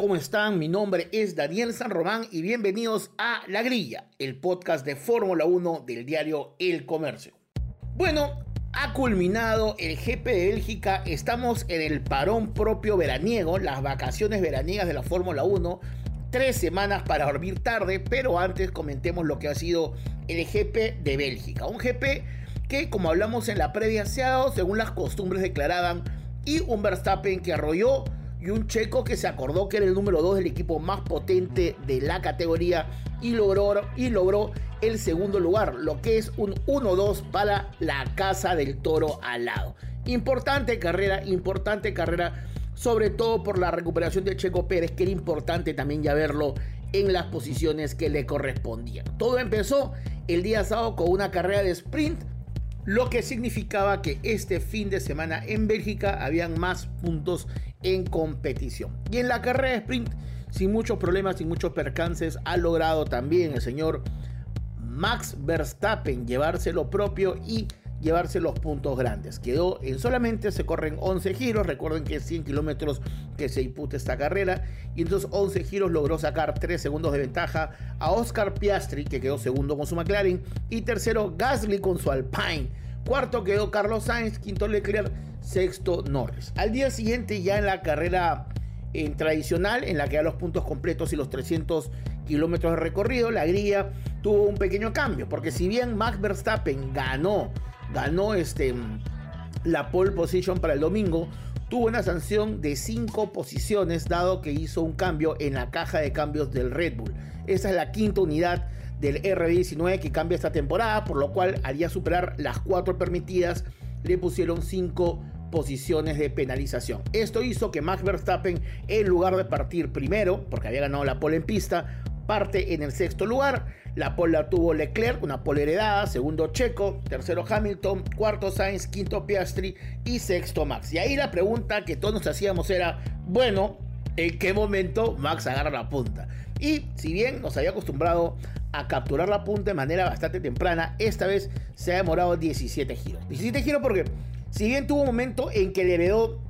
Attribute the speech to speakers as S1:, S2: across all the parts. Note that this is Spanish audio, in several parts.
S1: ¿Cómo están? Mi nombre es Daniel San Román y bienvenidos a La Grilla, el podcast de Fórmula 1 del diario El Comercio. Bueno, ha culminado el GP de Bélgica, estamos en el parón propio veraniego, las vacaciones veraniegas de la Fórmula 1, tres semanas para dormir tarde, pero antes comentemos lo que ha sido el GP de Bélgica, un GP que como hablamos en la previa se ha dado según las costumbres declaraban y un Verstappen que arrolló y un checo que se acordó que era el número 2 del equipo más potente de la categoría y logró, y logró el segundo lugar, lo que es un 1-2 para la casa del toro al lado. Importante carrera, importante carrera, sobre todo por la recuperación de Checo Pérez, que era importante también ya verlo en las posiciones que le correspondían. Todo empezó el día sábado con una carrera de sprint lo que significaba que este fin de semana en Bélgica habían más puntos en competición. Y en la carrera de sprint, sin muchos problemas, sin muchos percances, ha logrado también el señor Max Verstappen llevarse lo propio y llevarse los puntos grandes. Quedó en solamente se corren 11 giros, recuerden que es 100 kilómetros que se imputa esta carrera, y entonces 11 giros logró sacar 3 segundos de ventaja a Oscar Piastri, que quedó segundo con su McLaren, y tercero Gasly con su Alpine. Cuarto quedó Carlos Sainz, quinto Leclerc, sexto Norris. Al día siguiente ya en la carrera en tradicional, en la que da los puntos completos y los 300 kilómetros de recorrido, la grilla tuvo un pequeño cambio, porque si bien Max Verstappen ganó ganó este, la pole position para el domingo, tuvo una sanción de 5 posiciones dado que hizo un cambio en la caja de cambios del Red Bull. Esa es la quinta unidad del RB19 que cambia esta temporada, por lo cual haría superar las 4 permitidas, le pusieron 5 posiciones de penalización. Esto hizo que Max Verstappen, en lugar de partir primero, porque había ganado la pole en pista, parte en el sexto lugar. La pole la tuvo Leclerc, una pole heredada, segundo Checo, tercero Hamilton, cuarto Sainz, quinto Piastri y sexto Max. Y ahí la pregunta que todos nos hacíamos era, bueno, ¿en qué momento Max agarra la punta? Y si bien nos había acostumbrado a capturar la punta de manera bastante temprana, esta vez se ha demorado 17 giros. 17 giros porque si bien tuvo un momento en que le heredó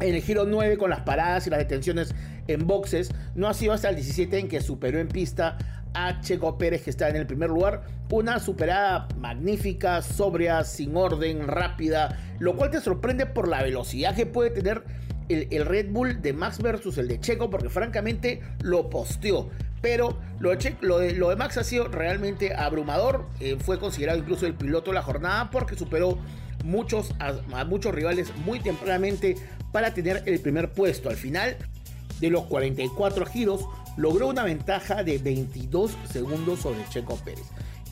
S1: en el giro 9 con las paradas y las detenciones en boxes, no ha sido hasta el 17 en que superó en pista a Checo Pérez que está en el primer lugar. Una superada magnífica, sobria, sin orden, rápida, lo cual te sorprende por la velocidad que puede tener el, Red Bull de Max versus el de Checo, porque francamente lo posteó. Pero lo de, Max ha sido realmente abrumador. Eh, fue considerado incluso el piloto de la jornada porque superó muchos, a muchos rivales muy tempranamente para tener el primer puesto. Al final de los 44 giros, logró una ventaja de 22 segundos sobre Checo Pérez.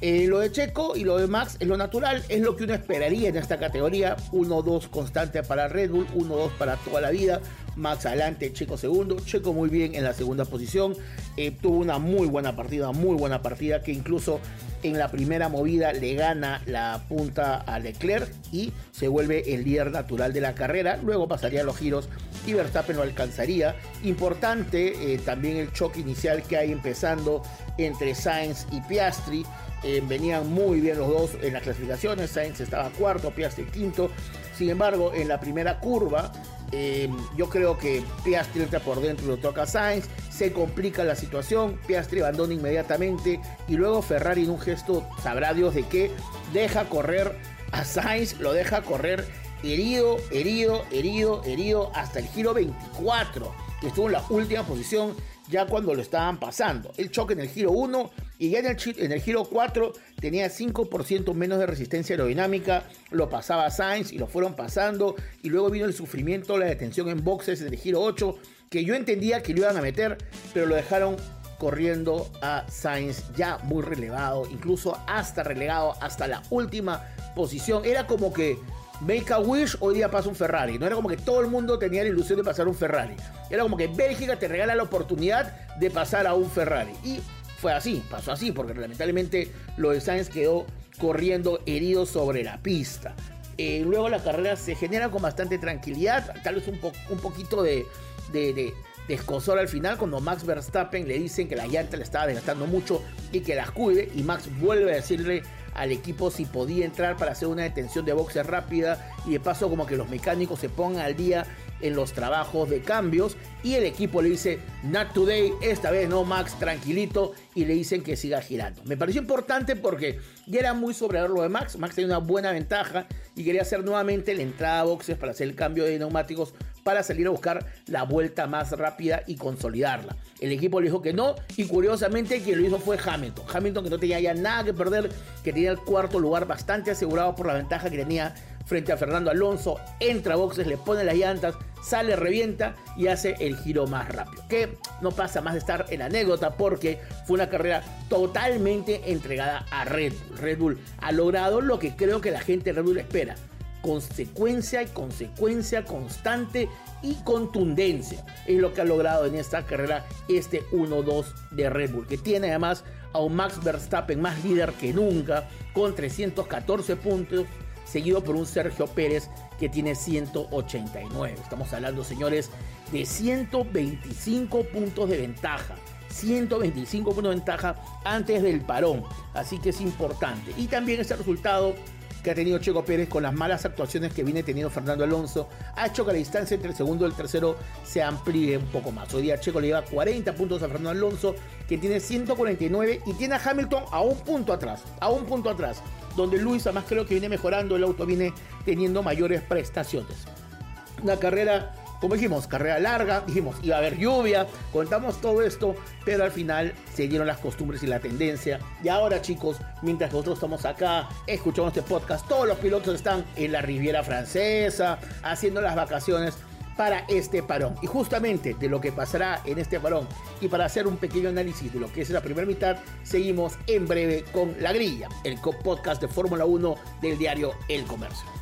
S1: Eh, lo de Checo y lo de Max es lo natural, es lo que uno esperaría en esta categoría. 1-2 constante para Red Bull, 1-2 para toda la vida. Max adelante, Checo segundo. Checo muy bien en la segunda posición. Eh, tuvo una muy buena partida, muy buena partida que incluso en la primera movida le gana la punta a Leclerc y se vuelve el líder natural de la carrera. Luego pasaría los giros y Verstappen lo alcanzaría. Importante eh, también el choque inicial que hay empezando entre Sainz y Piastri. Eh, venían muy bien los dos en las clasificaciones. Sainz estaba cuarto, Piastri quinto. Sin embargo, en la primera curva, eh, yo creo que Piastri entra por dentro y lo toca a Sainz. Se complica la situación. Piastri abandona inmediatamente. Y luego Ferrari, en un gesto, sabrá Dios de qué, deja correr a Sainz. Lo deja correr herido, herido, herido, herido hasta el giro 24. Que estuvo en la última posición ya cuando lo estaban pasando. El choque en el giro 1 y ya en el, giro 4 tenía 5% menos de resistencia aerodinámica, lo pasaba Sainz y lo fueron pasando y luego vino el sufrimiento, la detención en boxes en el giro 8, que yo entendía que lo iban a meter, pero lo dejaron corriendo a Sainz ya muy relevado, incluso hasta relegado hasta la última posición. Era como que Make a Wish, hoy día pasa un Ferrari. No era como que todo el mundo tenía la ilusión de pasar un Ferrari. Era como que Bélgica te regala la oportunidad de pasar a un Ferrari. Y fue así, pasó así, porque lamentablemente lo de Sainz quedó corriendo herido sobre la pista. Eh, luego la carrera se genera con bastante tranquilidad, tal vez un, poquito de, de, de, escosor al final cuando Max Verstappen le dicen que la llanta le estaba desgastando mucho y que las cuide y Max vuelve a decirle al equipo si podía entrar para hacer una detención de boxe rápida y de paso como que los mecánicos se pongan al día en los trabajos de cambios y el equipo le dice not today, esta vez no Max, tranquilito y le dicen que siga girando. Me pareció importante porque ya era muy sobre lo de Max, Max tenía una buena ventaja y quería hacer nuevamente la entrada a boxes para hacer el cambio de neumáticos para salir a buscar la vuelta más rápida y consolidarla. El equipo le dijo que no y curiosamente quien lo hizo fue Hamilton. Hamilton que no tenía ya nada que perder, que tenía el cuarto lugar bastante asegurado por la ventaja que tenía frente a Fernando Alonso, entra a boxes, le pone las llantas, sale, revienta y hace el giro más rápido. Que no pasa más de estar en anécdota porque fue una carrera totalmente entregada a Red Bull. Red Bull ha logrado lo que creo que la gente de Red Bull espera. Consecuencia y consecuencia constante y contundencia. Es lo que ha logrado en esta carrera este 1-2 de Red Bull, que tiene además a un Max Verstappen más líder que nunca, con 314 puntos, seguido por un Sergio Pérez que tiene 189. Estamos hablando, señores, de 125 puntos de ventaja. 125 puntos de ventaja antes del parón. Así que es importante. Y también ese resultado que ha tenido Checo Pérez con las malas actuaciones que viene teniendo Fernando Alonso ha hecho que la distancia entre el segundo y el tercero se amplíe un poco más. Hoy día Checo le lleva 40 puntos a Fernando Alonso, que tiene 149 y tiene a Hamilton a un punto atrás, a un punto atrás, donde Luis además creo que viene mejorando, el auto viene teniendo mayores prestaciones. Una carrera como dijimos, carrera larga, dijimos, iba a haber lluvia, contamos todo esto, pero al final se dieron las costumbres y la tendencia. Y ahora, chicos, mientras nosotros estamos acá, escuchamos este podcast, todos los pilotos están en la Riviera Francesa, haciendo las vacaciones para este parón. Y justamente de lo que pasará en este parón y para hacer un pequeño análisis de lo que es la primera mitad, seguimos en breve con La Grilla, el podcast de Fórmula 1 del diario El Comercio.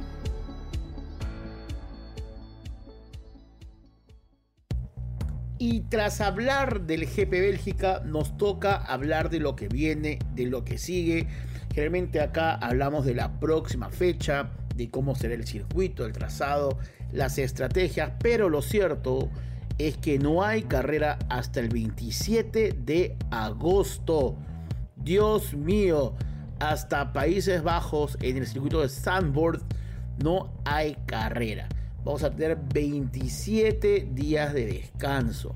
S1: Y tras hablar del GP Bélgica, nos toca hablar de lo que viene, de lo que sigue. Generalmente acá hablamos de la próxima fecha, de cómo será el circuito, el trazado, las estrategias, pero lo cierto es que no hay carrera hasta el 27 de agosto. Dios mío, hasta Países Bajos en el circuito de Sandboard no hay carrera vamos a tener 27 días de descanso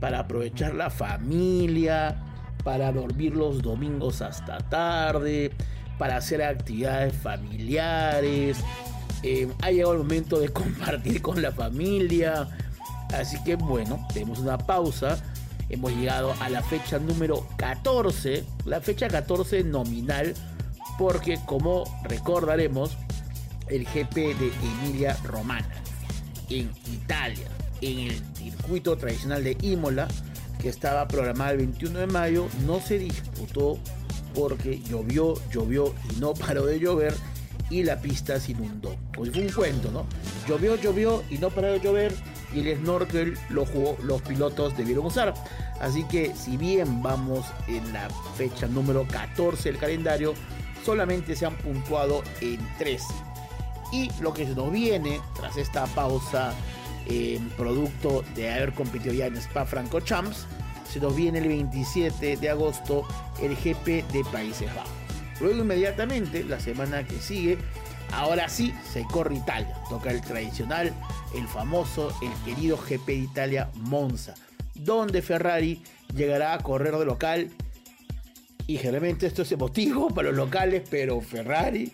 S1: para aprovechar la familia, para dormir los domingos hasta tarde, para hacer actividades familiares. Eh, ha llegado el momento de compartir con la familia. Así que bueno, tenemos una pausa. Hemos llegado a la fecha número 14, la fecha 14 nominal, porque como recordaremos, el GP de Emilia Romana en Italia, en el circuito tradicional de Imola, que estaba programado el 21 de mayo, no se disputó porque llovió, llovió y no paró de llover y la pista se inundó. Pues fue un cuento, ¿no? Llovió, llovió y no paró de llover y el snorkel lo jugó, los pilotos debieron usar. Así que si bien vamos en la fecha número 14 del calendario, solamente se han puntuado en 13 y lo que nos viene tras esta pausa en producto de haber competido ya en Spa Franco Champs, se nos viene el 27 de agosto el GP de Países Bajos. Luego inmediatamente, la semana que sigue, ahora sí se corre Italia. Toca el tradicional, el famoso, el querido GP de Italia Monza, donde Ferrari llegará a correr de local y generalmente esto es emotivo para los locales, pero Ferrari,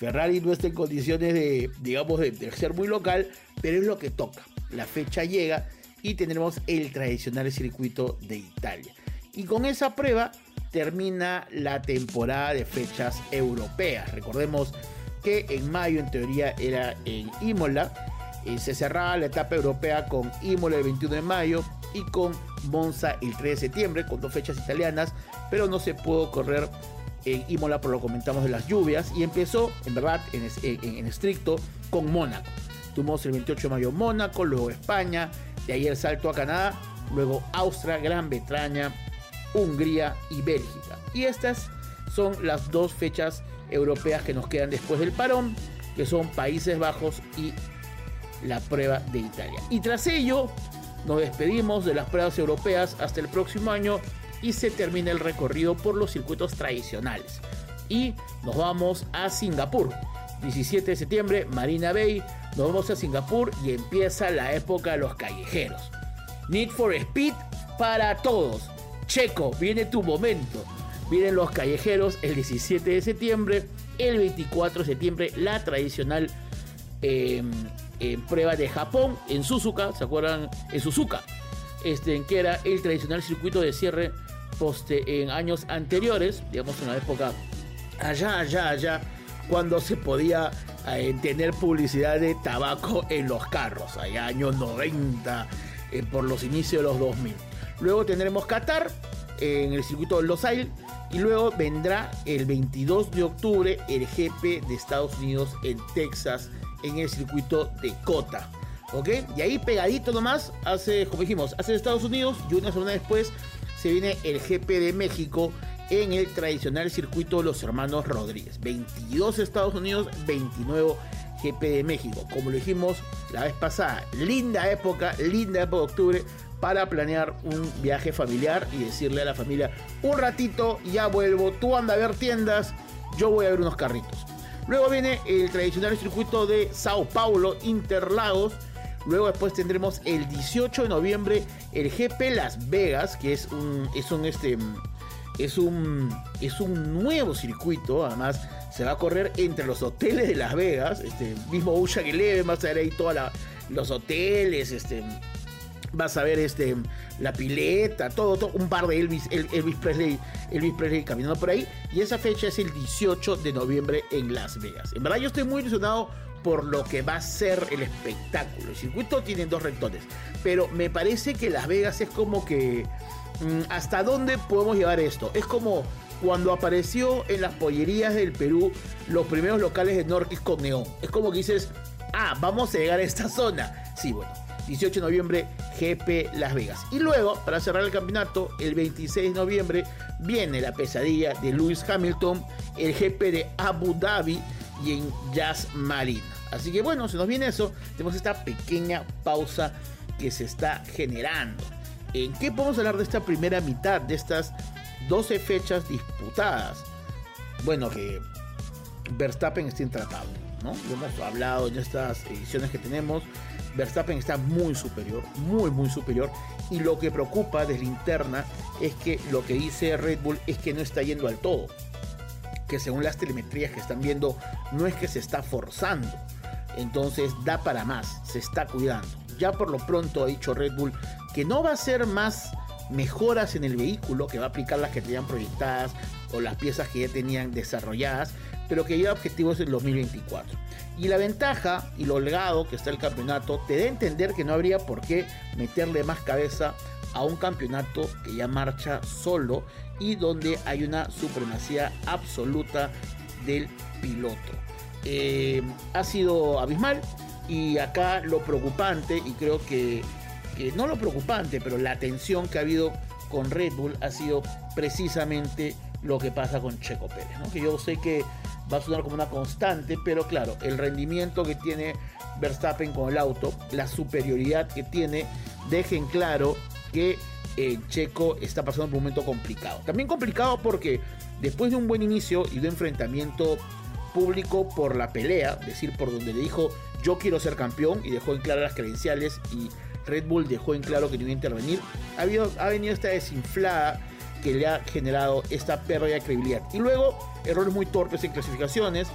S1: Ferrari no está en condiciones de, digamos, de, ser muy local, pero es lo que toca. La fecha llega y tendremos el tradicional circuito de Italia. Y con esa prueba termina la temporada de fechas europeas. Recordemos que en mayo en teoría era en Imola. Eh, se cerraba la etapa europea con Imola el 21 de mayo y con Monza el 3 de septiembre, con dos fechas italianas, pero no se pudo correr en Imola por lo comentamos de las lluvias y empezó en verdad en, en estricto con Mónaco. Tuvimos el 28 de mayo Mónaco, luego España, de ahí el salto a Canadá, luego Austria, Gran Bretaña, Hungría y Bélgica. Y estas son las dos fechas europeas que nos quedan después del parón, que son Países Bajos y la prueba de Italia. Y tras ello, nos despedimos de las pruebas europeas hasta el próximo año y se termina el recorrido por los circuitos tradicionales. Y nos vamos a Singapur. 17 de septiembre, Marina Bay, nos vamos a Singapur y empieza la época de los callejeros. Need for Speed para todos. Checo, viene tu momento. Vienen los callejeros el 17 de septiembre, el 24 de septiembre, la tradicional em, em, prueba de Japón en Suzuka, ¿se acuerdan? En Suzuka, este, que era el tradicional circuito de cierre poste en años anteriores, digamos en una época allá, allá, allá, cuando se podía eh, tener publicidad de tabaco en los carros, allá años 90, eh, por los inicios de los 2000. Luego tendremos Qatar en el circuito de Los Ailes y luego vendrá el 22 de octubre el GP de Estados Unidos en Texas en el circuito de Cota. ¿Ok? Y ahí pegadito nomás, hace, como dijimos, hace Estados Unidos y una semana después se viene el GP de México en el tradicional circuito de los hermanos Rodríguez. 22 Estados Unidos, 29 GP de México. Como lo dijimos la vez pasada, linda época, linda época de octubre para planear un viaje familiar y decirle a la familia, un ratito, ya vuelvo, tú anda a ver tiendas, yo voy a ver unos carritos. Luego viene el tradicional circuito de Sao Paulo, Interlagos. Luego después tendremos el 18 de noviembre el GP Las Vegas, que es un, es un, este, es un, es un nuevo circuito, además se va a correr entre los hoteles de Las Vegas, este mismo Ocean Eleven, vas a ver ahí todos los hoteles, este, vas a ver este, la pileta, todo, todo, un par de Elvis, Elvis Presley, Elvis Presley caminando por ahí, y esa fecha es el 18 de noviembre en Las Vegas. En verdad yo estoy muy ilusionado por lo que va a ser el espectáculo. El circuito tiene dos rectores, pero me parece que Las Vegas es como que Mm, ¿hasta dónde podemos llevar esto? Es como cuando apareció en las pollerías del Perú los primeros locales de Norquis con neón. Es como que dices, ah, vamos a llegar a esta zona. Sí, bueno, 18 de noviembre, GP Las Vegas. Y luego, para cerrar el campeonato, el 26 de noviembre, viene la pesadilla de Lewis Hamilton, el GP de Abu Dhabi y en Jazz Marina. Así que bueno, se nos viene eso. Tenemos esta pequeña pausa que se está generando. ¿En qué podemos hablar de esta primera mitad, de estas 12 fechas disputadas? Bueno, que Verstappen está intratable, ¿no? Lo hemos hablado en estas ediciones que tenemos. Verstappen está muy superior, muy, muy superior. Y lo que preocupa desde interna es que lo que dice Red Bull es que no está yendo al todo. Que según las telemetrías que están viendo, no es que se está forzando. Entonces da para más, se está cuidando. Ya por lo pronto ha dicho Red Bull que no va a ser más mejoras en el vehículo, que va a aplicar las que tenían proyectadas o las piezas que ya tenían desarrolladas, pero que ya objetivos en 2024. Y la ventaja y lo holgado que está el campeonato te da a entender que no habría por qué meterle más cabeza a un campeonato que ya marcha solo y donde hay una supremacía absoluta del piloto. Eh, ha sido abismal y acá lo preocupante y creo que no lo preocupante, pero la tensión que ha habido con Red Bull ha sido precisamente lo que pasa con Checo Pérez, que yo sé que va a sonar como una constante, pero claro, el rendimiento que tiene Verstappen con el auto, la superioridad que tiene, dejen claro que eh, Checo está pasando un momento complicado. También complicado porque después de un buen inicio y de enfrentamiento público por la pelea, es decir, por donde le dijo yo quiero ser campeón y dejó en claro las credenciales y Red Bull dejó en claro que no iba a intervenir. Ha, ha venido esta desinflada que le ha generado esta pérdida de credibilidad. Y luego, errores muy torpes en clasificaciones.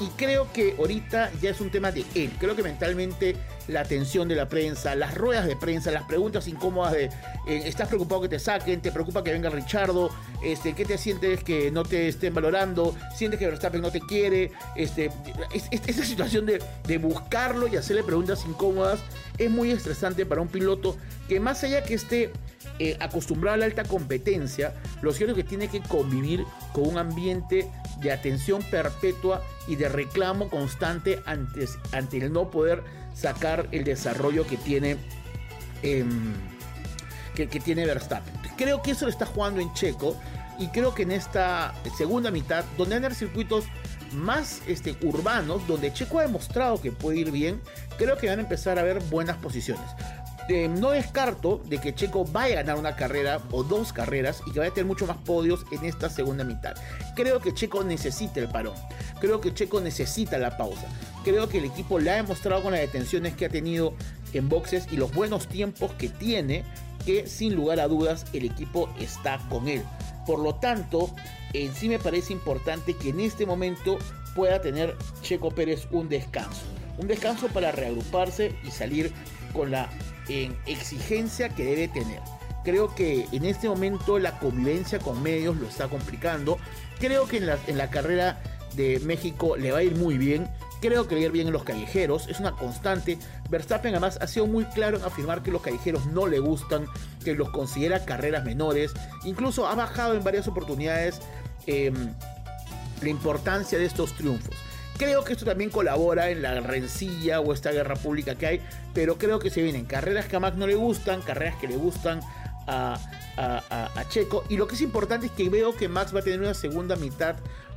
S1: Y creo que ahorita ya es un tema de él. Creo que mentalmente la atención de la prensa, las ruedas de prensa, las preguntas incómodas de eh, ¿estás preocupado que te saquen? ¿Te preocupa que venga Richardo? Este, ¿Qué te sientes que no te estén valorando? ¿Sientes que Verstappen no te quiere? Este, esta situación de, de buscarlo y hacerle preguntas incómodas es muy estresante para un piloto que más allá que esté eh, acostumbrado a la alta competencia, lo cierto es que tiene que convivir con un ambiente de atención perpetua y de reclamo constante ante, ante el no poder sacar el desarrollo que tiene, em, que, tiene Verstappen. Creo que eso lo está jugando en Checo y creo que en esta segunda mitad, donde haber circuitos más este, urbanos, donde Checo ha demostrado que puede ir bien, creo que van a empezar a ver buenas posiciones. No descarto de que Checo vaya a ganar una carrera o dos carreras y que vaya a tener mucho más podios en esta segunda mitad. Creo que Checo necesita el parón. Creo que Checo necesita la pausa. Creo que el equipo le ha demostrado con las detenciones que ha tenido en boxes y los buenos tiempos que tiene que sin lugar a dudas el equipo está con él. Por lo tanto, en sí me parece importante que en este momento pueda tener Checo Pérez un descanso. Un descanso para reagruparse y salir con la en exigencia que debe tener. Creo que en este momento la convivencia con medios lo está complicando. Creo que en la, en la carrera de México le va a ir muy bien. Creo que le va a ir bien en los callejeros. Es una constante. Verstappen además ha sido muy claro en afirmar que los callejeros no le gustan, que los considera carreras menores. Incluso ha bajado en varias oportunidades em, la importancia de estos triunfos. Creo que esto también colabora en la rencilla o esta guerra pública que hay, pero creo que se vienen carreras que a Max no le gustan, carreras que le gustan a, Checo. Y lo que es importante es que veo que Max va a tener una segunda mitad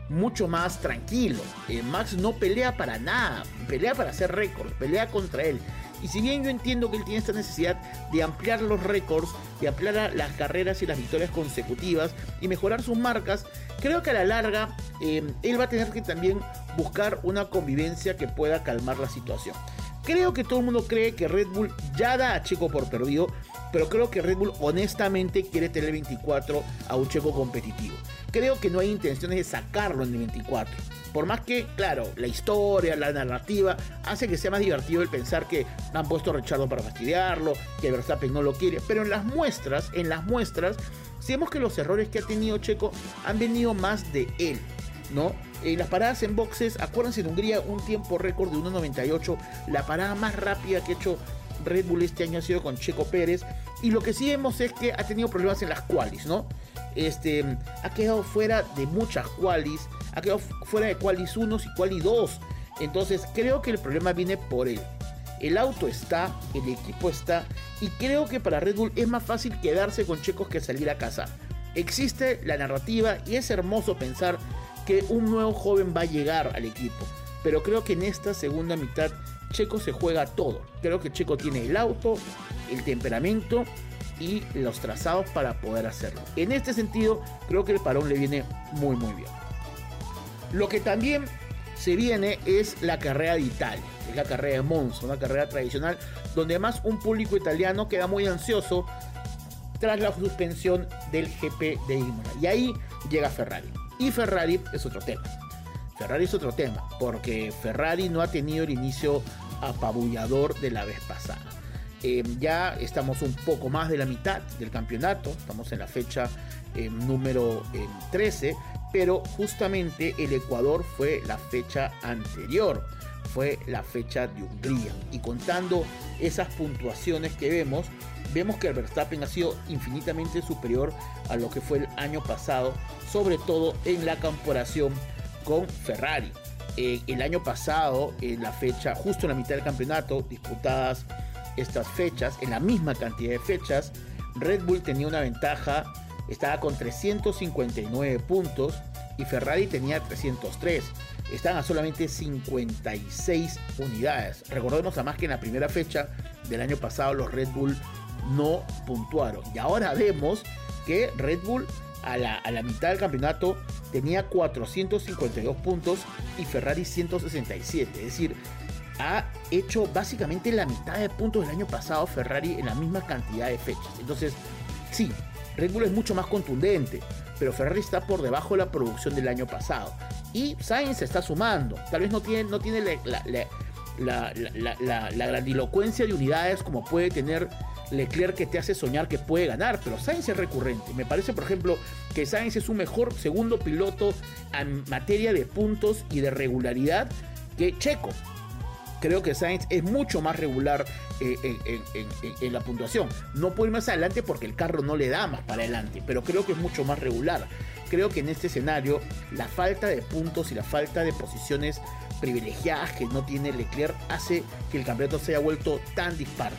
S1: mucho más tranquilo. Eh, Max no pelea para nada, pelea para hacer récords, pelea contra él. Y si bien yo entiendo que él tiene esta necesidad de ampliar los récords, de ampliar las carreras y las victorias consecutivas y mejorar sus marcas, creo que a la larga eh, él va a tener que también buscar una convivencia que pueda calmar la situación. Creo que todo el mundo cree que Red Bull ya da a Checo por perdido, pero creo que Red Bull honestamente quiere tener 24 a un Checo competitivo. Creo que no hay intenciones de sacarlo en el 24. Por más que, claro, la historia, la narrativa, hace que sea más divertido el pensar que han puesto a Richardo para fastidiarlo, que Verstappen no lo quiere. Pero en las muestras, en las muestras, vemos que los errores que ha tenido Checo han venido más de él, ¿no? En las paradas en boxes, acuérdense en Hungría, un tiempo récord de 1.98, la parada más rápida que ha hecho Red Bull este año ha sido con Checo Pérez. Y lo que sí vemos es que ha tenido problemas en las qualis, ¿no? Este, ha quedado fuera de muchas qualis, ha quedado fuera de qualis 1 y qualis 2. Entonces creo que el problema viene por él. El auto está, el equipo está, y creo que para Red Bull es más fácil quedarse con Checos que salir a casa. Existe la narrativa y es hermoso pensar que un nuevo joven va a llegar al equipo. Pero creo que en esta segunda mitad Checo se juega todo. Creo que Checo tiene el auto, el temperamento y los trazados para poder hacerlo. En este sentido, creo que el parón le viene muy muy bien. Lo que también se viene es la carrera de Italia, es la carrera de Monza, una carrera tradicional donde además un público italiano queda muy ansioso tras la suspensión del GP de Imola. Y ahí llega Ferrari. Y Ferrari es otro tema. Ferrari es otro tema, porque Ferrari no ha tenido el inicio apabullador de la vez pasada. Eh, ya estamos un poco más de la mitad del campeonato, estamos en la fecha eh, número 13, eh, pero justamente el Ecuador fue la fecha anterior, fue la fecha de Hungría. Y contando esas puntuaciones que vemos, vemos que el Verstappen ha sido infinitamente superior a lo que fue el año pasado, sobre todo en la comparación con Ferrari. Eh, el año pasado, en la fecha, justo en la mitad del campeonato, disputadas estas fechas, en la misma cantidad de fechas, Red Bull tenía una ventaja, estaba con 359 puntos y Ferrari tenía 303. Están a solamente 56 unidades. Recordemos además que en la primera fecha del año pasado los Red Bull no puntuaron. Y ahora vemos que Red Bull a la, a la mitad del campeonato tenía 452 puntos y Ferrari 167. Es decir, ha hecho básicamente la mitad de puntos del año pasado Ferrari en la misma cantidad de fechas. Entonces, sí, Red Bull es mucho más contundente, pero Ferrari está por debajo de la producción del año pasado. Y Sainz se está sumando. Tal vez no tiene, no tiene la, la, grandilocuencia de unidades como puede tener Leclerc que te hace soñar que puede ganar, pero Sainz es recurrente. Me parece, por ejemplo, que Sainz es un mejor segundo piloto en materia de puntos y de regularidad que Checo. Creo que Sainz es mucho más regular eh, en, la puntuación. No puede ir más adelante porque el carro no le da más para adelante, pero creo que es mucho más regular. Creo que en este escenario la falta de puntos y la falta de posiciones privilegiadas que no tiene Leclerc hace que el campeonato se haya vuelto tan dispar.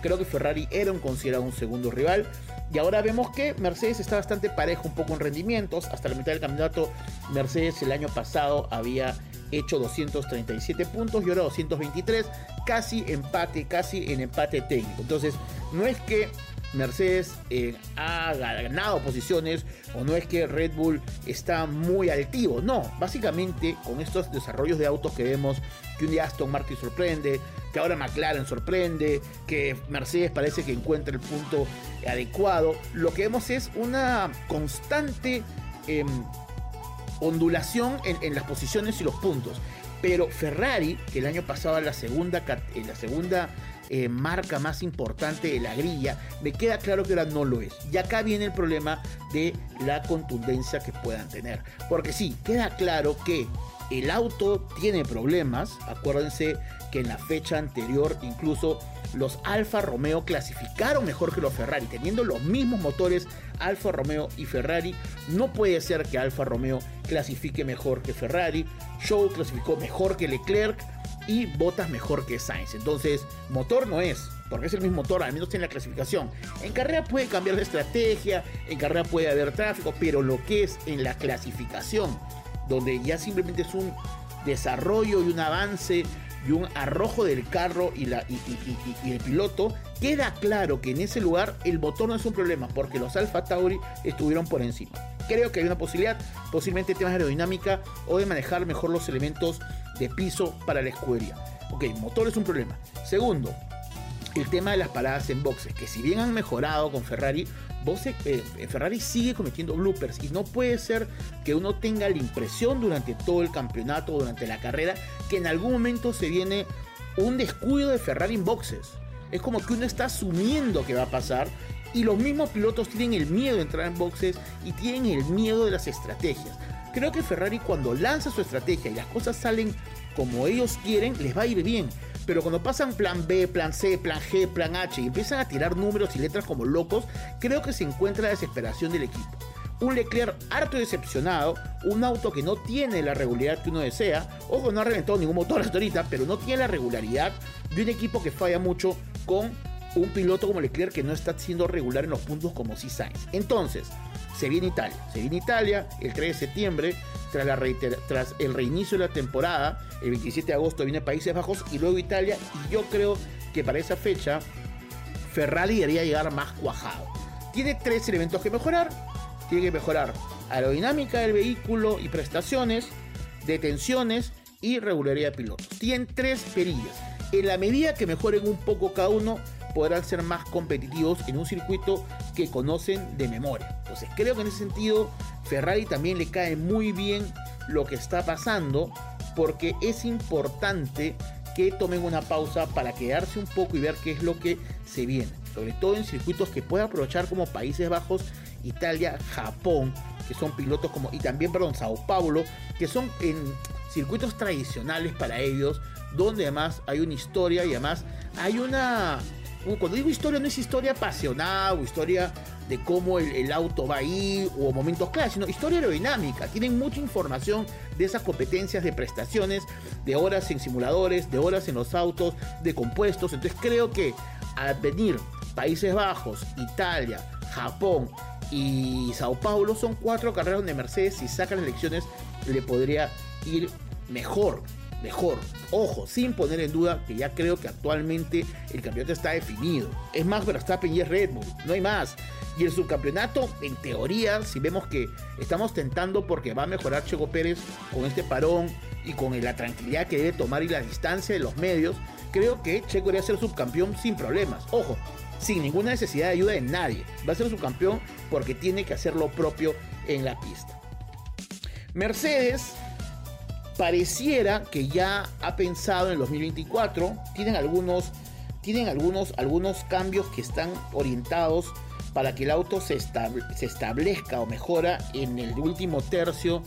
S1: Creo que Ferrari era un considerado un segundo rival. Y ahora vemos que Mercedes está bastante parejo un poco en rendimientos. Hasta la mitad del campeonato, Mercedes el año pasado había hecho 237 puntos y ahora 223. Casi empate, casi en empate técnico. Entonces, no es que Mercedes eh, ha ganado posiciones o no es que Red Bull está muy altivo. No, básicamente con estos desarrollos de autos que vemos, que un día Aston Martin sorprende, que ahora McLaren sorprende, que Mercedes parece que encuentra el punto adecuado, lo que vemos es una constante em, ondulación en, las posiciones y los puntos. Pero Ferrari, que el año pasado en la segunda, en la segunda eh, marca más importante de la grilla, me queda claro que ahora no lo es. Y acá viene el problema de la contundencia que puedan tener. Porque sí, queda claro que el auto tiene problemas. Acuérdense que en la fecha anterior incluso los Alfa Romeo clasificaron mejor que los Ferrari, teniendo los mismos motores Alfa Romeo y Ferrari. No puede ser que Alfa Romeo clasifique mejor que Ferrari. Show clasificó mejor que Leclerc y botas mejor que Sainz. Entonces, motor no es, porque es el mismo motor, al menos en la clasificación. En carrera puede cambiar de estrategia, en carrera puede haber tráfico, pero lo que es en la clasificación, donde ya simplemente es un desarrollo y un avance y un arrojo del carro y, la, y, el piloto, queda claro que en ese lugar el motor no es un problema, porque los Alfa Tauri estuvieron por encima. Creo que hay una posibilidad, posiblemente temas de aerodinámica o de manejar mejor los elementos de piso para la escudería. Ok, motor es un problema. Segundo, el tema de las paradas en boxes, que si bien han mejorado con Ferrari, eh, Ferrari sigue cometiendo bloopers y no puede ser que uno tenga la impresión durante todo el campeonato, durante la carrera, que en algún momento se viene un descuido de Ferrari en boxes. Es como que uno está asumiendo que va a pasar y los mismos pilotos tienen el miedo de entrar en boxes y tienen el miedo de las estrategias. Creo que Ferrari cuando lanza su estrategia y las cosas salen como ellos quieren, les va a ir bien. Pero cuando pasan plan B, plan C, plan G, plan H y empiezan a tirar números y letras como locos, creo que se encuentra la desesperación del equipo. Un Leclerc harto decepcionado, un auto que no tiene la regularidad que uno desea, ojo, no ha reventado ningún motor hasta ahorita, pero no tiene la regularidad de un equipo que falla mucho con un piloto como Leclerc que no está siendo regular en los puntos como si Sainz. Entonces, se viene Italia. Se viene Italia el 3 de septiembre, tras, el reinicio de la temporada. El 27 de agosto viene Países Bajos y luego Italia. Y yo creo que para esa fecha Ferrari debería llegar más cuajado. Tiene tres elementos que mejorar. Tiene que mejorar aerodinámica del vehículo y prestaciones, detenciones y regularidad de pilotos. Tienen tres perillas. En la medida que mejoren un poco cada uno, podrán ser más competitivos en un circuito que conocen de memoria. Entonces creo que en ese sentido Ferrari también le cae muy bien lo que está pasando porque es importante que tomen una pausa para quedarse un poco y ver qué es lo que se viene. Sobre todo en circuitos que puedan aprovechar como Países Bajos, Italia, Japón, que son pilotos como, y también, perdón, Sao Paulo, que son en circuitos tradicionales para ellos, donde además hay una historia y además hay una cuando digo historia no es historia apasionada o historia de cómo el, auto va ahí o momentos claros, sino historia aerodinámica. Tienen mucha información de esas competencias de prestaciones, de horas en simuladores, de horas en los autos, de compuestos. Entonces creo que al venir Países Bajos, Italia, Japón y Sao Paulo son cuatro carreras donde Mercedes si saca las elecciones le podría ir mejor mejor. Ojo, sin poner en duda que ya creo que actualmente el campeonato está definido. Es más Verstappen y es Red Bull, no hay más. Y el subcampeonato, en teoría, si vemos que estamos tentando porque va a mejorar Checo Pérez con este parón y con la tranquilidad que debe tomar y la distancia de los medios, creo que Checo debería ser subcampeón sin problemas. Ojo, sin ninguna necesidad de ayuda de nadie. Va a ser subcampeón porque tiene que hacer lo propio en la pista. Mercedes pareciera que ya ha pensado en el 2024. Tienen algunos, tienen algunos, algunos cambios que están orientados para que el auto se, se establezca o mejora en el último tercio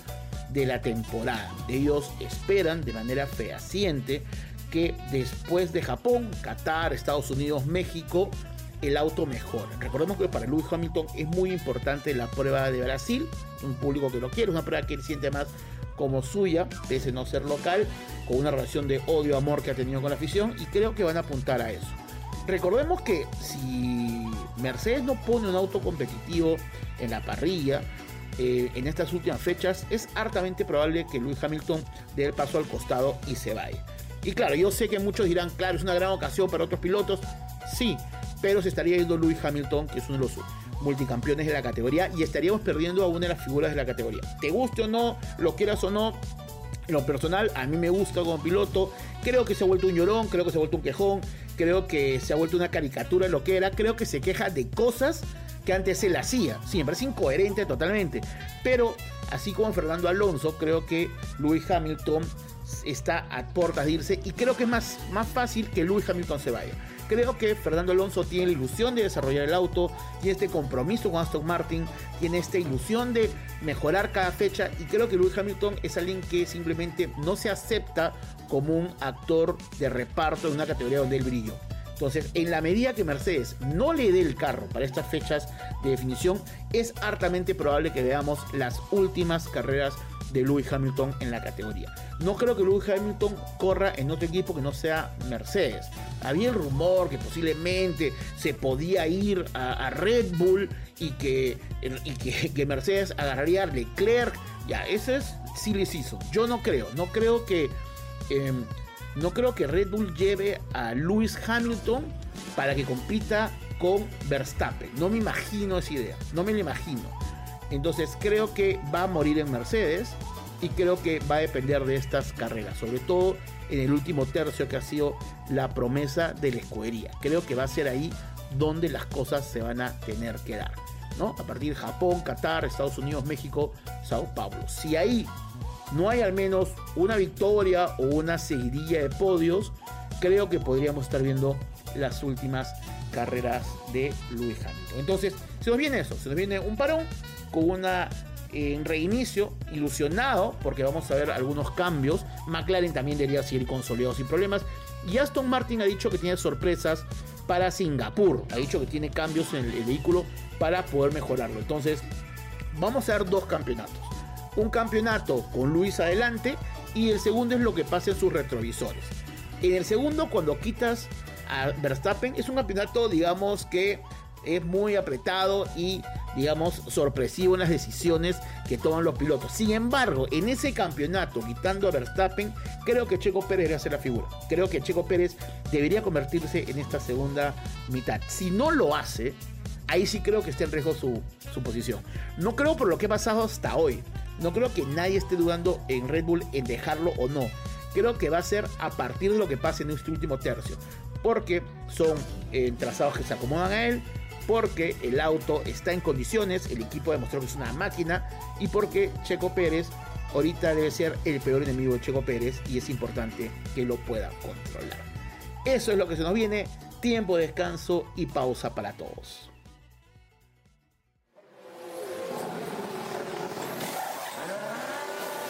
S1: de la temporada. Ellos esperan de manera fehaciente que después de Japón, Qatar, Estados Unidos, México, el auto mejore. Recordemos que para Lewis Hamilton es muy importante la prueba de Brasil, un público que lo quiere, una prueba que él siente más como suya, pese a no ser local, con una relación de odio-amor que ha tenido con la afición, y creo que van a apuntar a eso. Recordemos que si Mercedes no pone un auto competitivo en la parrilla, eh, en estas últimas fechas, es hartamente probable que Lewis Hamilton dé el paso al costado y se vaya. Y claro, yo sé que muchos dirán, claro, es una gran ocasión para otros pilotos. Sí, pero se estaría yendo Lewis Hamilton, que es uno de los multicampeones de la categoría, y estaríamos perdiendo a una de las figuras de la categoría. Te guste o no, lo quieras o no, en lo personal, a mí me gusta como piloto. Creo que se ha vuelto un llorón, creo que se ha vuelto un quejón, creo que se ha vuelto una caricatura de lo que era. Creo que se queja de cosas que antes él hacía. Sí, me incoherente totalmente. Pero, así como Fernando Alonso, creo que Lewis Hamilton está a puertas de irse y creo que es más, más fácil que Lewis Hamilton se vaya. Creo que Fernando Alonso tiene la ilusión de desarrollar el auto, tiene este compromiso con Aston Martin, tiene esta ilusión de mejorar cada fecha y creo que Lewis Hamilton es alguien que simplemente no se acepta como un actor de reparto en una categoría donde él brilló. Entonces, en la medida que Mercedes no le dé el carro para estas fechas de definición, es hartamente probable que veamos las últimas carreras de Lewis Hamilton en la categoría. No creo que Lewis Hamilton corra en otro equipo que no sea Mercedes. Había el rumor que posiblemente se podía ir a, Red Bull y, que, que, Mercedes agarraría a Leclerc. Ya, ese es les hizo. Yo no creo, no creo que... Em, no creo que Red Bull lleve a Lewis Hamilton para que compita con Verstappen. No me imagino esa idea, no me la imagino. Entonces creo que va a morir en Mercedes y creo que va a depender de estas carreras, sobre todo en el último tercio que ha sido la promesa de la escudería. Creo que va a ser ahí donde las cosas se van a tener que dar. ¿no? A partir de Japón, Qatar, Estados Unidos, México, Sao Paulo. Si ahí no hay al menos una victoria o una seguidilla de podios, creo que podríamos estar viendo las últimas carreras de Lewis Hamilton. Entonces, se nos viene eso, se nos viene un parón con una eh, reinicio ilusionado porque vamos a ver algunos cambios. McLaren también debería seguir consolidado sin problemas. Y Aston Martin ha dicho que tiene sorpresas para Singapur. Ha dicho que tiene cambios en el, vehículo para poder mejorarlo. Entonces, vamos a ver dos campeonatos. Un campeonato con Luis adelante y el segundo es lo que pasa en sus retrovisores. En el segundo, cuando quitas a Verstappen, es un campeonato, digamos, que es muy apretado y digamos, sorpresivo en las decisiones que toman los pilotos. Sin embargo, en ese campeonato, quitando a Verstappen, creo que Checo Pérez debería ser la figura. Creo que Checo Pérez debería convertirse en esta segunda mitad. Si no lo hace, ahí sí creo que está en riesgo su, su posición. No creo por lo que ha pasado hasta hoy. No creo que nadie esté dudando en Red Bull en dejarlo o no. Creo que va a ser a partir de lo que pase en este último tercio. Porque son eh, trazados que se acomodan a él, porque el auto está en condiciones, el equipo demostró que es una máquina y porque Checo Pérez ahorita debe ser el peor enemigo de Checo Pérez y es importante que lo pueda controlar. Eso es lo que se nos viene, tiempo de descanso y pausa para todos.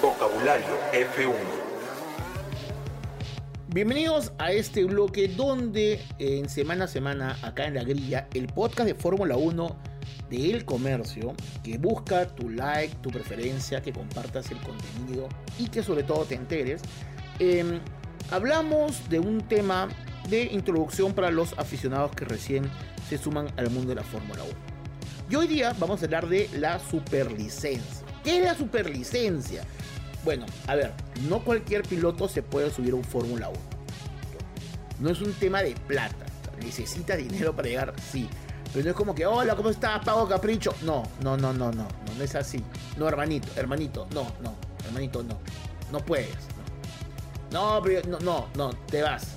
S2: Vocabulario F1
S1: Bienvenidos a este bloque donde en semana a semana, acá en la grilla, el podcast de Fórmula 1 de El Comercio, que busca tu like, tu preferencia, que compartas el contenido y que sobre todo te enteres, em, hablamos de un tema de introducción para los aficionados que recién se suman al mundo de la Fórmula 1. Y hoy día vamos a hablar de la superlicencia. ¿Qué es la superlicencia? Bueno, a ver, no cualquier piloto se puede subir a un Fórmula 1. No es un tema de plata. Necesita dinero para llegar, sí. Pero no es como que, hola, ¿cómo estás? Pago capricho. No, no, no, no, no. No, es así. No, hermanito, hermanito. No, no. Hermanito, no. No puedes. No, no, pero no, no, no. Te vas.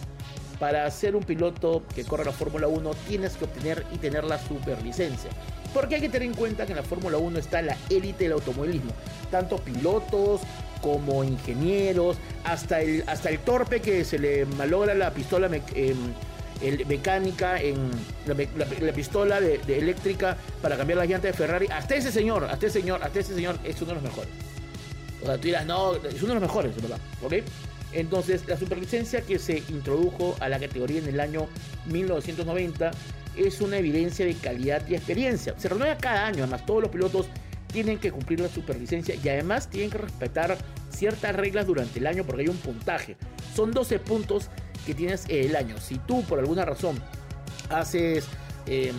S1: para ser un piloto que corre la Fórmula 1 tienes que obtener y tener la superlicencia. Porque hay que tener en cuenta que en la Fórmula 1 está la élite del automovilismo. Tanto pilotos como ingenieros, hasta el, hasta el torpe que se le malogra la pistola el, mecánica, en la, pistola eléctrica para cambiar las llantas de Ferrari. Hasta ese señor, hasta ese señor, hasta ese señor es uno de los mejores. O sea, tú dirás, no, es uno de los mejores, ¿verdad? ¿Ok? Entonces, la superlicencia que se introdujo a la categoría en el año 1990 es una evidencia de calidad y experiencia. Se renueva cada año, además todos los pilotos tienen que cumplir la superlicencia y además tienen que respetar ciertas reglas durante el año porque hay un puntaje. Son 12 puntos que tienes el año. Si tú por alguna razón haces em,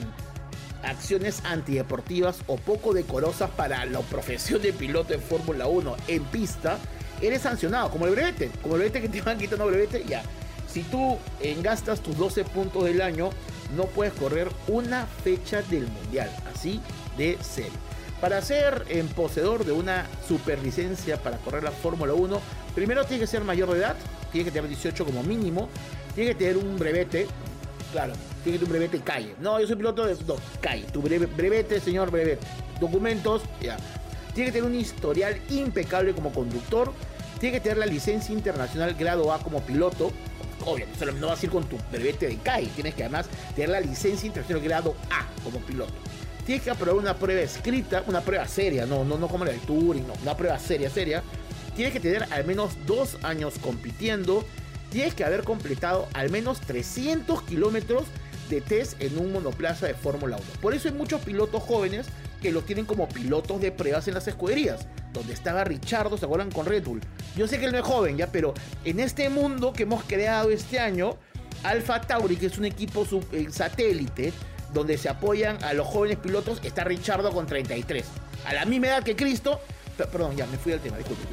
S1: acciones antideportivas o poco decorosas para la profesión de piloto de Fórmula 1 en pista, eres sancionado, como el brevete, como el brevete que te van quitando brevete, ya. Si tú engastas tus 12 puntos del año, no puedes correr una fecha del mundial, así de serio. Para ser en poseedor de una superlicencia para correr la Fórmula 1, primero tiene que ser mayor de edad, tiene que tener 18 como mínimo, tiene que tener un brevete, claro, tiene que tener un brevete calle. No, yo soy piloto de no, calle, tu brevete, señor brevete. Documentos, ya. Tiene que tener un historial impecable como conductor, tiene que tener la licencia internacional grado A como piloto, obviamente no vas a ir con tu brevete de CAI, tienes que además tener la licencia internacional grado A como piloto tienes que aprobar una prueba escrita, una prueba seria, no, no, no como la del Turing, no, una prueba seria, seria. Tienes que tener al menos dos años compitiendo. Tienes que haber completado al menos 300 kilómetros de test en un monoplaza de Fórmula 1. Por eso hay muchos pilotos jóvenes que los tienen como pilotos de pruebas en las escuderías, donde estaba Richardo, se acuerdan con Red Bull. Yo sé que él no es joven ya, pero en este mundo que hemos creado este año, Alfa Tauri, que es un equipo eh, satélite, donde se apoyan a los jóvenes pilotos, está Richardo con 33. A la misma edad que Cristo, perdón, ya me fui del tema, disculpe.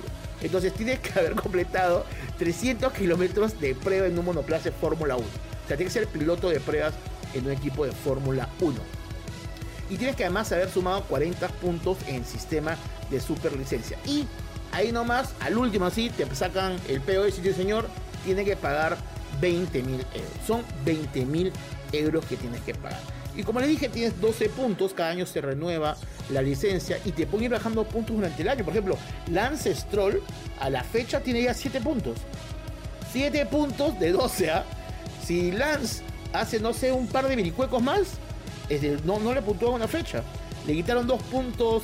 S1: Entonces tienes que haber completado 300 kilómetros de prueba en un monoplaza de Fórmula 1. O sea, tienes que ser piloto de pruebas en un equipo de Fórmula 1. Y tienes que además haber sumado 40 puntos en sistema de superlicencia. Y ahí nomás, al último así, te sacan el PO y dice, señor, tiene que pagar 20 mil euros. Son 20 mil euros que tienes que pagar. Y como les dije, tienes 12 puntos, cada año se renueva la licencia y te pueden ir bajando puntos durante el año. Por ejemplo, Lance Stroll a la fecha tiene ya 7 puntos. 7 puntos de 12. ¿ah? Si Lance hace, no sé, un par de minicuecos más, no, no le puntuó una fecha. Le quitaron 2 puntos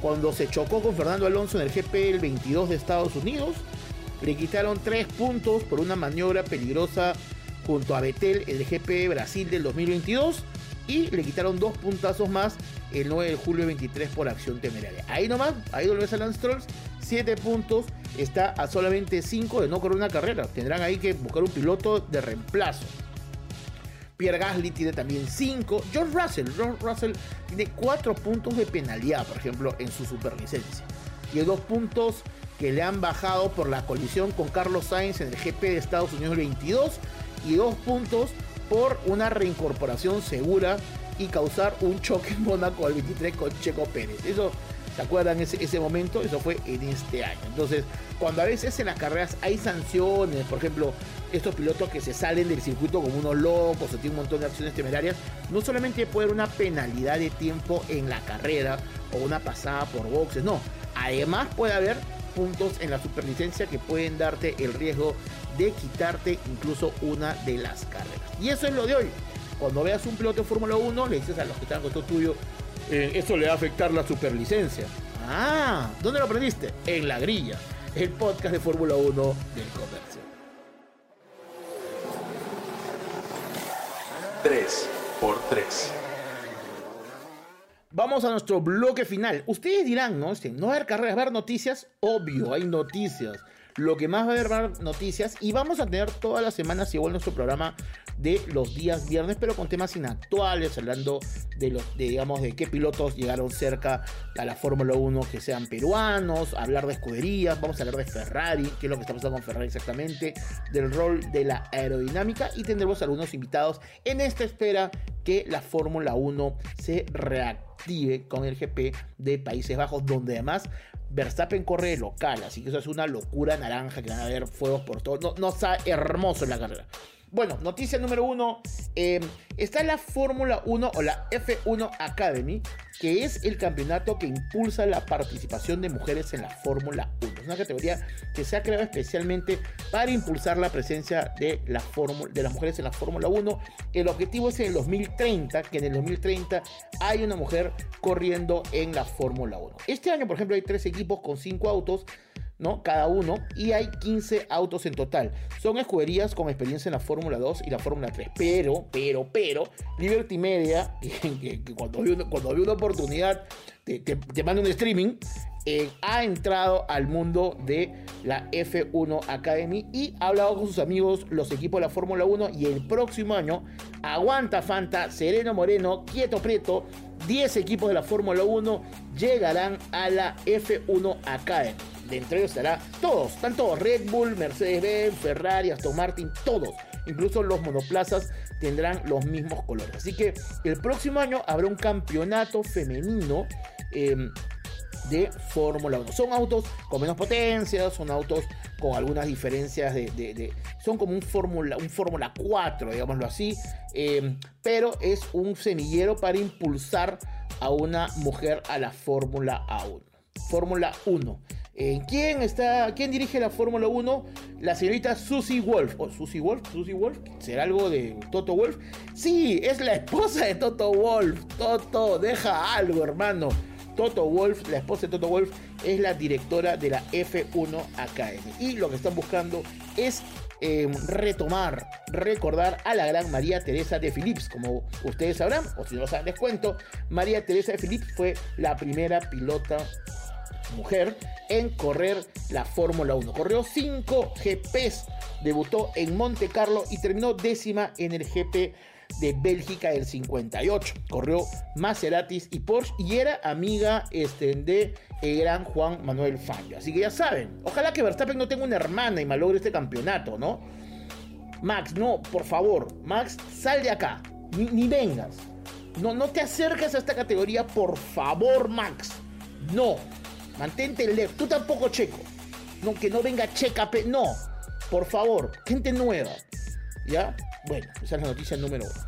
S1: cuando se chocó con Fernando Alonso en el GP el 22 de Estados Unidos. Le quitaron 3 puntos por una maniobra peligrosa junto a Betel el GP Brasil del 2022 y le quitaron dos puntazos más el 9 de julio 23 por acción temeraria. Ahí nomás, ahí ves a Lance Trolls, 7 puntos, está a solamente 5 de no correr una carrera. Tendrán ahí que buscar un piloto de reemplazo. Pierre Gasly tiene también 5. George Russell, George Russell tiene 4 puntos de penalidad, por ejemplo, en su superlicencia. Y 2 puntos que le han bajado por la colisión con Carlos Sainz en el GP de Estados Unidos 22 y dos puntos por una reincorporación segura y causar un choque en Mónaco al 23 con Checo Pérez. Eso, ¿se acuerdan ese, ese momento? Eso fue en este año. Entonces, cuando a veces en las carreras hay sanciones, por ejemplo, estos pilotos que se salen del circuito como unos locos o tienen un montón de acciones temerarias, no solamente puede haber una penalidad de tiempo en la carrera o una pasada por boxes, no. Además puede haber puntos en la superlicencia que pueden darte el riesgo de quitarte incluso una de las carreras. Y eso es lo de hoy. Cuando veas un piloto de Fórmula 1, le dices a los que están con esto tuyo, eh, eso le va a afectar la superlicencia. Ah, ¿dónde lo aprendiste? En la grilla, el podcast de Fórmula 1 del comercio.
S2: 3 por 3
S1: Vamos a nuestro bloque final. Ustedes dirán, ¿no? Este, no va haber carreras, va haber noticias. Obvio, hay noticias lo que más va a haber noticias. Y vamos a tener todas las semanas igual nuestro programa de los días viernes, pero con temas inactuales, hablando de los, digamos, de qué pilotos llegaron cerca a la Fórmula 1 que sean peruanos, hablar de escuderías, vamos a hablar de Ferrari, qué es lo que está pasando con Ferrari exactamente, del rol de la aerodinámica y tendremos algunos invitados en esta espera que la Fórmula 1 se reactive con el GP de Países Bajos, donde además Verstappen corre local, así que eso es una locura naranja que van a haber fuegos por todo. No, no está hermoso en la carrera. Bueno, noticia número uno. eh, está la Fórmula 1 o la F1 Academy, que es el campeonato que impulsa la participación de mujeres en la Fórmula 1. Es una categoría que se ha creado especialmente para impulsar la presencia de, de las mujeres en la Fórmula 1. El objetivo es en el 2030, que en el 2030 hay una mujer corriendo en la Fórmula 1. Este año, por ejemplo, hay tres equipos con cinco autos. ¿No? Cada uno, y hay 15 autos en total. Son escuderías con experiencia en la Fórmula 2 y la Fórmula 3. Pero, pero, pero, Liberty Media, que, cuando, ve una, oportunidad, te, te- manda un streaming, eh, ha entrado al mundo de la F1 Academy y ha hablado con sus amigos, los equipos de la Fórmula 1, y el próximo año, aguanta Fanta, Sereno Moreno, Quieto Prieto, 10 equipos de la Fórmula 1 llegarán a la F1 Academy. Entre ellos estará todos, están todos, Red Bull, Mercedes-Benz, Ferrari, Aston Martin, todos. Incluso los monoplazas tendrán los mismos colores. Así que el próximo año habrá un campeonato femenino. eh, de Fórmula 1. Son autos con menos potencia, son autos con algunas diferencias de... son como un Fórmula un Fórmula 4, digámoslo así, eh, pero es un semillero para impulsar a una mujer a la Fórmula A1. Fórmula 1. Eh, ¿quién, está, ¿Quién dirige la Fórmula 1? La señorita Susie Wolf. ¿O Susie Wolf? ¿Susie Wolf? ¿Será algo de Toto Wolf? Sí, es la esposa de Toto Wolf. Toto, deja algo, hermano. Toto Wolf, la esposa de Toto Wolf, es la directora de la F1 Academy. Y lo que están buscando es eh, retomar, recordar a la gran María Teresa de Philips. Como ustedes sabrán, o si no saben, les cuento, María Teresa de Philips fue la primera pilota mujer en correr la Fórmula 1. Corrió 5 GPs, debutó en Monte Carlo y terminó décima en el GP de Bélgica del 58. Corrió Maseratis y Porsche y era amiga este, de el gran Juan Manuel Fangio. Así que ya saben, ojalá que Verstappen no tenga una hermana y malogre este campeonato, ¿no? Max, no, por favor, Max, sal de acá, ni, ni vengas. No, no te acerques a esta categoría, por favor, Max. No, mantente lejos. Tú tampoco, Checo. No, que no venga Checa, no. Por favor, gente nueva. ¿Ya? Bueno, esa es la noticia número uno.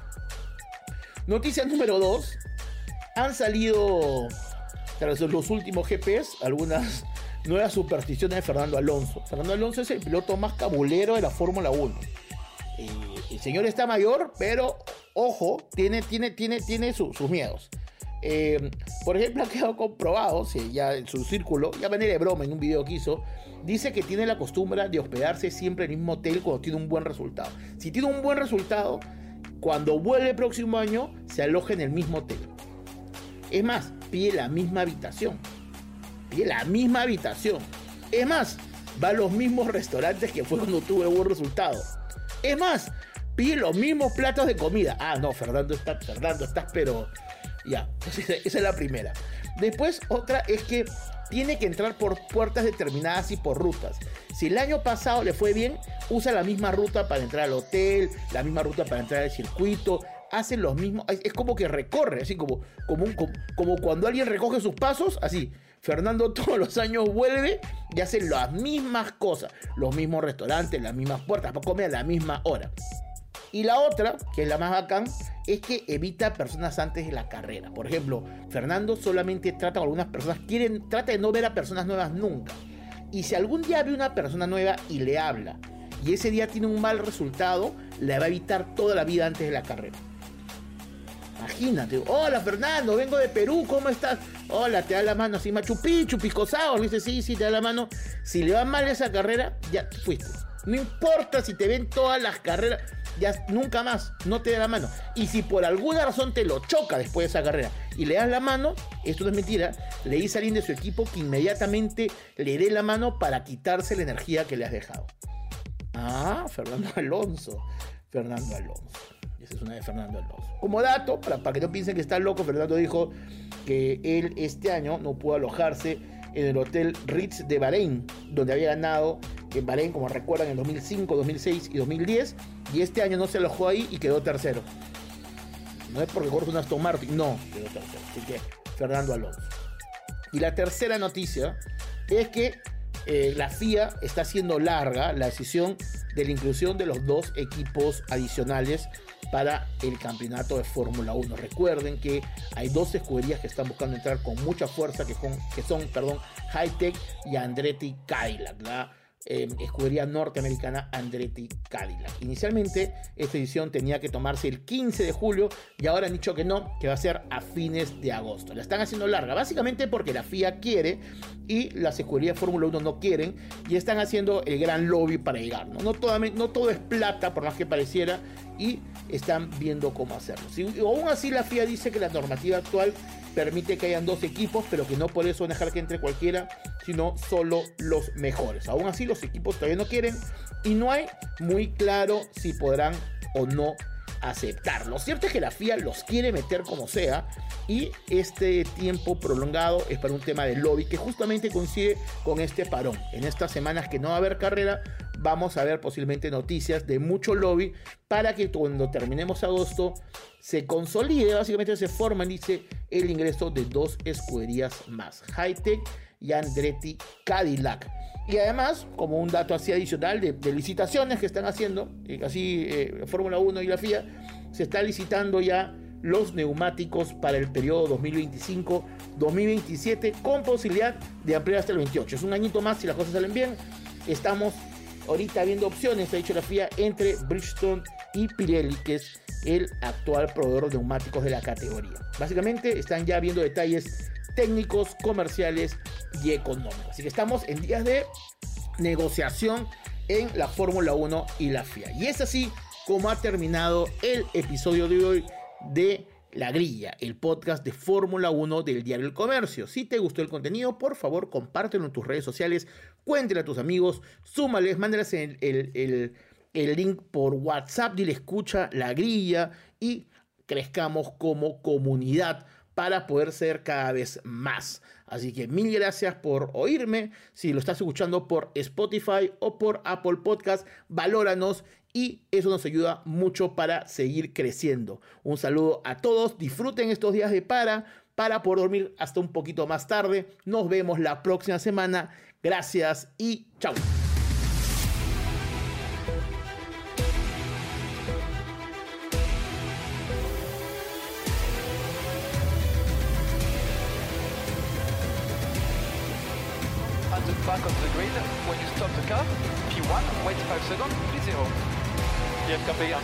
S1: Noticia número dos. Han salido, tras los últimos GPS, algunas nuevas supersticiones de Fernando Alonso. Fernando Alonso es el piloto más cabulero de la Fórmula 1. Eh, el señor está mayor, pero ojo, tiene, tiene, tiene, tiene su- sus miedos. Eh, por ejemplo, ha quedado comprobado, ya en su círculo, ya manera de broma en un video que hizo, dice que tiene la costumbre de hospedarse siempre en el mismo hotel cuando tiene un buen resultado. Si tiene un buen resultado, cuando vuelve el próximo año, se aloja en el mismo hotel. Es más, pide la misma habitación. Pide la misma habitación. Es más, va a los mismos restaurantes que fue cuando tuve buen resultado. Es más, pide los mismos platos de comida. Ah, no, Fernando está, Fernando, estás pero. Ya, esa es la primera. Después, otra es que tiene que entrar por puertas determinadas y por rutas. Si el año pasado le fue bien, usa la misma ruta para entrar al hotel, la misma ruta para entrar al circuito. Hacen los mismos. Es, como que recorre, así como, como, un- como, como cuando alguien recoge sus pasos, así. Fernando todos los años vuelve y hace las mismas cosas, los mismos restaurantes, las mismas puertas, come a la misma hora. Y la otra, que es la más bacán, es que evita personas antes de la carrera. Por ejemplo, Fernando solamente trata con algunas personas, quieren, trata de no ver a personas nuevas nunca. Y si algún día ve una persona nueva y le habla, y ese día tiene un mal resultado, le va a evitar toda la vida antes de la carrera. Imagínate, hola Fernando, vengo de Perú, ¿cómo estás? Hola, te da la mano así, Machu Picchu, Piscosao, le dice, sí, sí, te da la mano. Si le va mal esa carrera, ya fuiste. No importa si te ven todas las carreras, ya nunca más, no te da la mano. Y si por alguna razón te lo choca después de esa carrera y le das la mano, esto no es mentira, le dice alguien de su equipo que inmediatamente le dé la mano para quitarse la energía que le has dejado. Ah, Fernando Alonso. Fernando Alonso. Esa es una de Fernando Alonso. Como dato, para, para que no piensen que está loco, Fernando dijo que él este año no pudo alojarse en el Hotel Ritz de Bahrein, donde había ganado en Bahrein, como recuerdan, en 2005, 2006 y 2010. Y este año no se alojó ahí y quedó tercero. No es porque corre un Aston Martin, no, quedó tercero. Así que Fernando Alonso. Y la tercera noticia es que eh, la FIA está haciendo larga la decisión de la inclusión de los dos equipos adicionales para el campeonato de Fórmula 1. Recuerden que hay dos escuderías que están buscando entrar con mucha fuerza, que, que son, perdón, Hightech y Andretti Cadillac. Eh, escudería norteamericana Andretti Cadillac. Inicialmente esta edición tenía que tomarse el 15 de julio y ahora han dicho que no, que va a ser a fines de agosto. La están haciendo larga, básicamente porque la FIA quiere y las escuderías Fórmula 1 no quieren y están haciendo el gran lobby para llegar. No, no todo es plata, por más que pareciera, y están viendo cómo hacerlo. Si, aún así la FIA dice que la normativa actual permite que hayan dos equipos, pero que no por eso dejar que entre cualquiera, sino solo los mejores. Aún así los equipos todavía no quieren y no hay muy claro si podrán o no aceptar. Lo cierto es que la FIA los quiere meter como sea y este tiempo prolongado es para un tema de lobby que justamente coincide con este parón. En estas semanas que no va a haber carrera, vamos a ver posiblemente noticias de mucho lobby para que cuando terminemos agosto se consolide, básicamente se forma, dice, el ingreso de dos escuderías más, Hightech y Andretti Cadillac. Y además, como un dato así adicional de, licitaciones que están haciendo, así eh, Fórmula 1 y la FIA, se está licitando ya los neumáticos para el periodo 2025-2027 con posibilidad de ampliar hasta el 28. Es un añito más si las cosas salen bien. Estamos ahorita viendo opciones, ha dicho la FIA, entre Bridgestone y Pirelli, que es el actual proveedor de neumáticos de la categoría. Básicamente están ya viendo detalles técnicos, comerciales y económicos. Así que estamos en días de negociación en la Fórmula 1 y la FIA. Y es así como ha terminado el episodio de hoy de La Grilla, el podcast de Fórmula 1 del Diario El Comercio. Si te gustó el contenido, por favor, compártelo en tus redes sociales, cuéntale a tus amigos, súmales, mándales el, el, el link por WhatsApp, dile escucha La Grilla y crezcamos como comunidad para poder ser cada vez más. Así que mil gracias por oírme. Si lo estás escuchando por Spotify o por Apple Podcast, valóranos y eso nos ayuda mucho para seguir creciendo. Un saludo a todos, disfruten estos días de para para poder dormir hasta un poquito más tarde. Nos vemos la próxima semana. Gracias y chao.